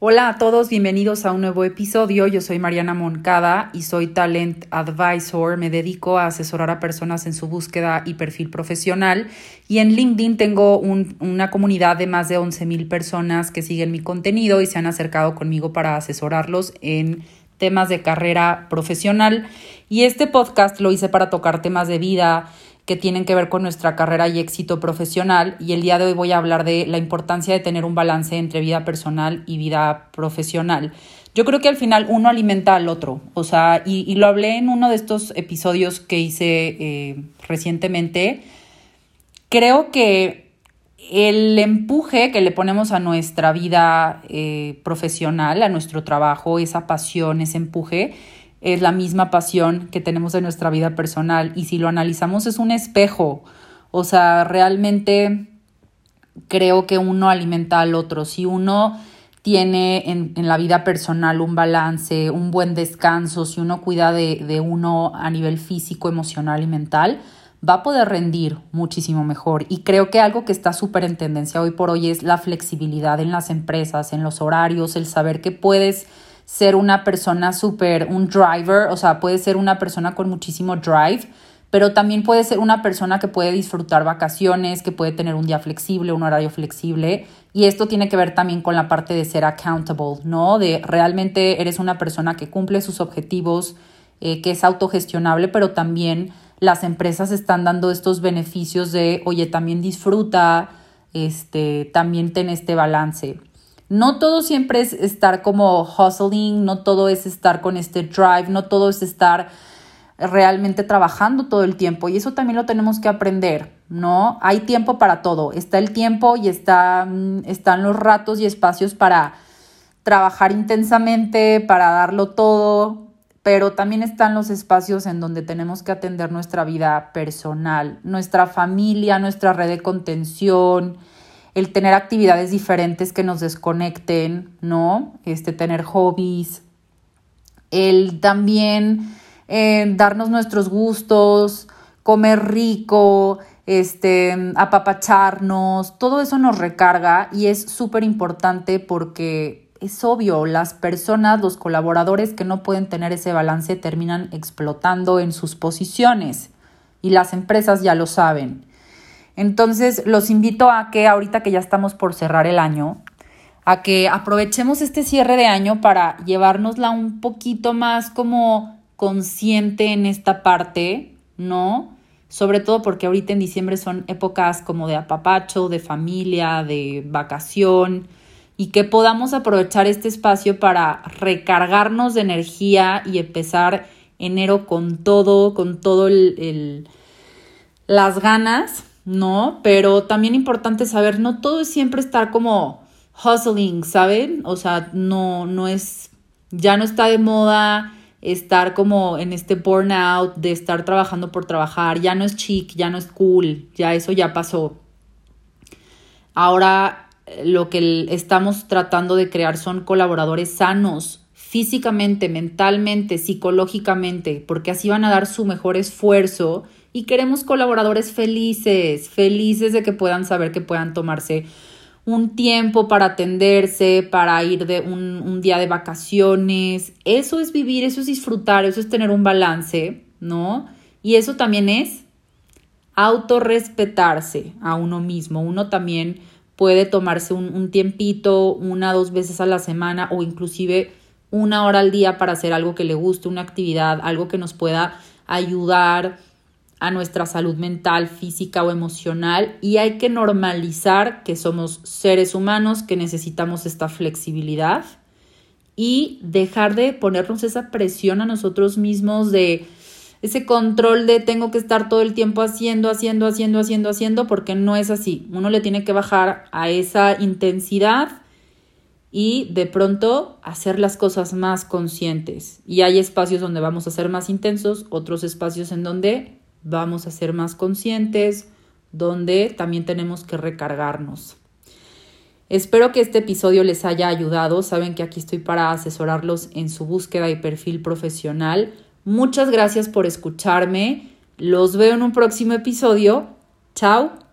Hola a todos, bienvenidos a un nuevo episodio. Yo soy Mariana Moncada y soy Talent Advisor. Me dedico a asesorar a personas en su búsqueda y perfil profesional. Y en LinkedIn tengo una comunidad de más de 11 mil personas que siguen mi contenido y se han acercado conmigo para asesorarlos en temas de carrera profesional. Y este podcast lo hice para tocar temas de vida que tienen que ver con nuestra carrera y éxito profesional y el día de hoy voy a hablar de la importancia de tener un balance entre vida personal y vida profesional. Yo creo que al final uno alimenta al otro, o sea, y, lo hablé en uno de estos episodios que hice eh, recientemente. Creo que el empuje que le ponemos a nuestra vida eh, profesional, a nuestro trabajo, esa pasión, ese empuje, es la misma pasión que tenemos en nuestra vida personal. Y si lo analizamos es un espejo, o sea, realmente creo que uno alimenta al otro, si uno tiene en, la vida personal un balance, un buen descanso, si uno cuida de, de uno a nivel físico, emocional y mental, va a poder rendir muchísimo mejor. Y creo que algo que está súper en tendencia hoy por hoy es la flexibilidad en las empresas, en los horarios, el saber que puedes ser una persona súper, un driver, o sea, puede ser una persona con muchísimo drive, pero también puede ser una persona que puede disfrutar vacaciones, que puede tener un día flexible, un horario flexible. Y esto tiene que ver también con la parte de ser accountable, ¿no? De realmente eres una persona que cumple sus objetivos, eh, que es autogestionable, pero también las empresas están dando estos beneficios de, oye, también disfruta, este, también ten este balance. No todo siempre es estar como hustling, no todo es estar con este drive, no todo es estar realmente trabajando todo el tiempo y eso también lo tenemos que aprender, ¿no? Hay tiempo para todo, está el tiempo y está, mm, están los ratos y espacios para trabajar intensamente, para darlo todo, pero también están los espacios en donde tenemos que atender nuestra vida personal, nuestra familia, nuestra red de contención, el tener actividades diferentes que nos desconecten, ¿no? Este, tener hobbies, el también eh, darnos nuestros gustos, comer rico, este, apapacharnos, todo eso nos recarga y es súper importante porque es obvio, las personas, los colaboradores que no pueden tener ese balance terminan explotando en sus posiciones y las empresas ya lo saben. Entonces, los invito a que ahorita que ya estamos por cerrar el año, a que aprovechemos este cierre de año para llevárnosla un poquito más como consciente en esta parte, ¿no? Sobre todo porque ahorita en diciembre son épocas como de apapacho, de familia, de vacación, y que podamos aprovechar este espacio para recargarnos de energía y empezar enero con todo, con todo el, las ganas ¿no? Pero también importante saber, no todo es siempre estar como hustling, ¿saben? O sea, no, no es, ya no está de moda estar como en este burnout de estar trabajando por trabajar, ya no es chic, ya no es cool, ya eso ya pasó. Ahora eh, lo que estamos tratando de crear son colaboradores sanos, físicamente, mentalmente, psicológicamente, porque así van a dar su mejor esfuerzo y queremos colaboradores felices, felices de que puedan saber que puedan tomarse un tiempo para atenderse, para ir de un, día de vacaciones. Eso es vivir, eso es disfrutar, eso es tener un balance, ¿no? Y eso también es autorrespetarse a uno mismo. Uno también puede tomarse un, un tiempito, una, dos veces a la semana o inclusive una hora al día para hacer algo que le guste, una actividad, algo que nos pueda ayudar a nuestra salud mental, física o emocional y hay que normalizar que somos seres humanos, que necesitamos esta flexibilidad y dejar de ponernos esa presión a nosotros mismos de ese control de tengo que estar todo el tiempo haciendo, haciendo, haciendo, haciendo, haciendo, porque no es así. Uno le tiene que bajar a esa intensidad y de pronto hacer las cosas más conscientes. Y hay espacios donde vamos a ser más intensos, otros espacios en donde vamos a ser más conscientes, donde también tenemos que recargarnos. Espero que este episodio les haya ayudado. Saben que aquí estoy para asesorarlos en su búsqueda y perfil profesional. Muchas gracias por escucharme. Los veo en un próximo episodio. Chao.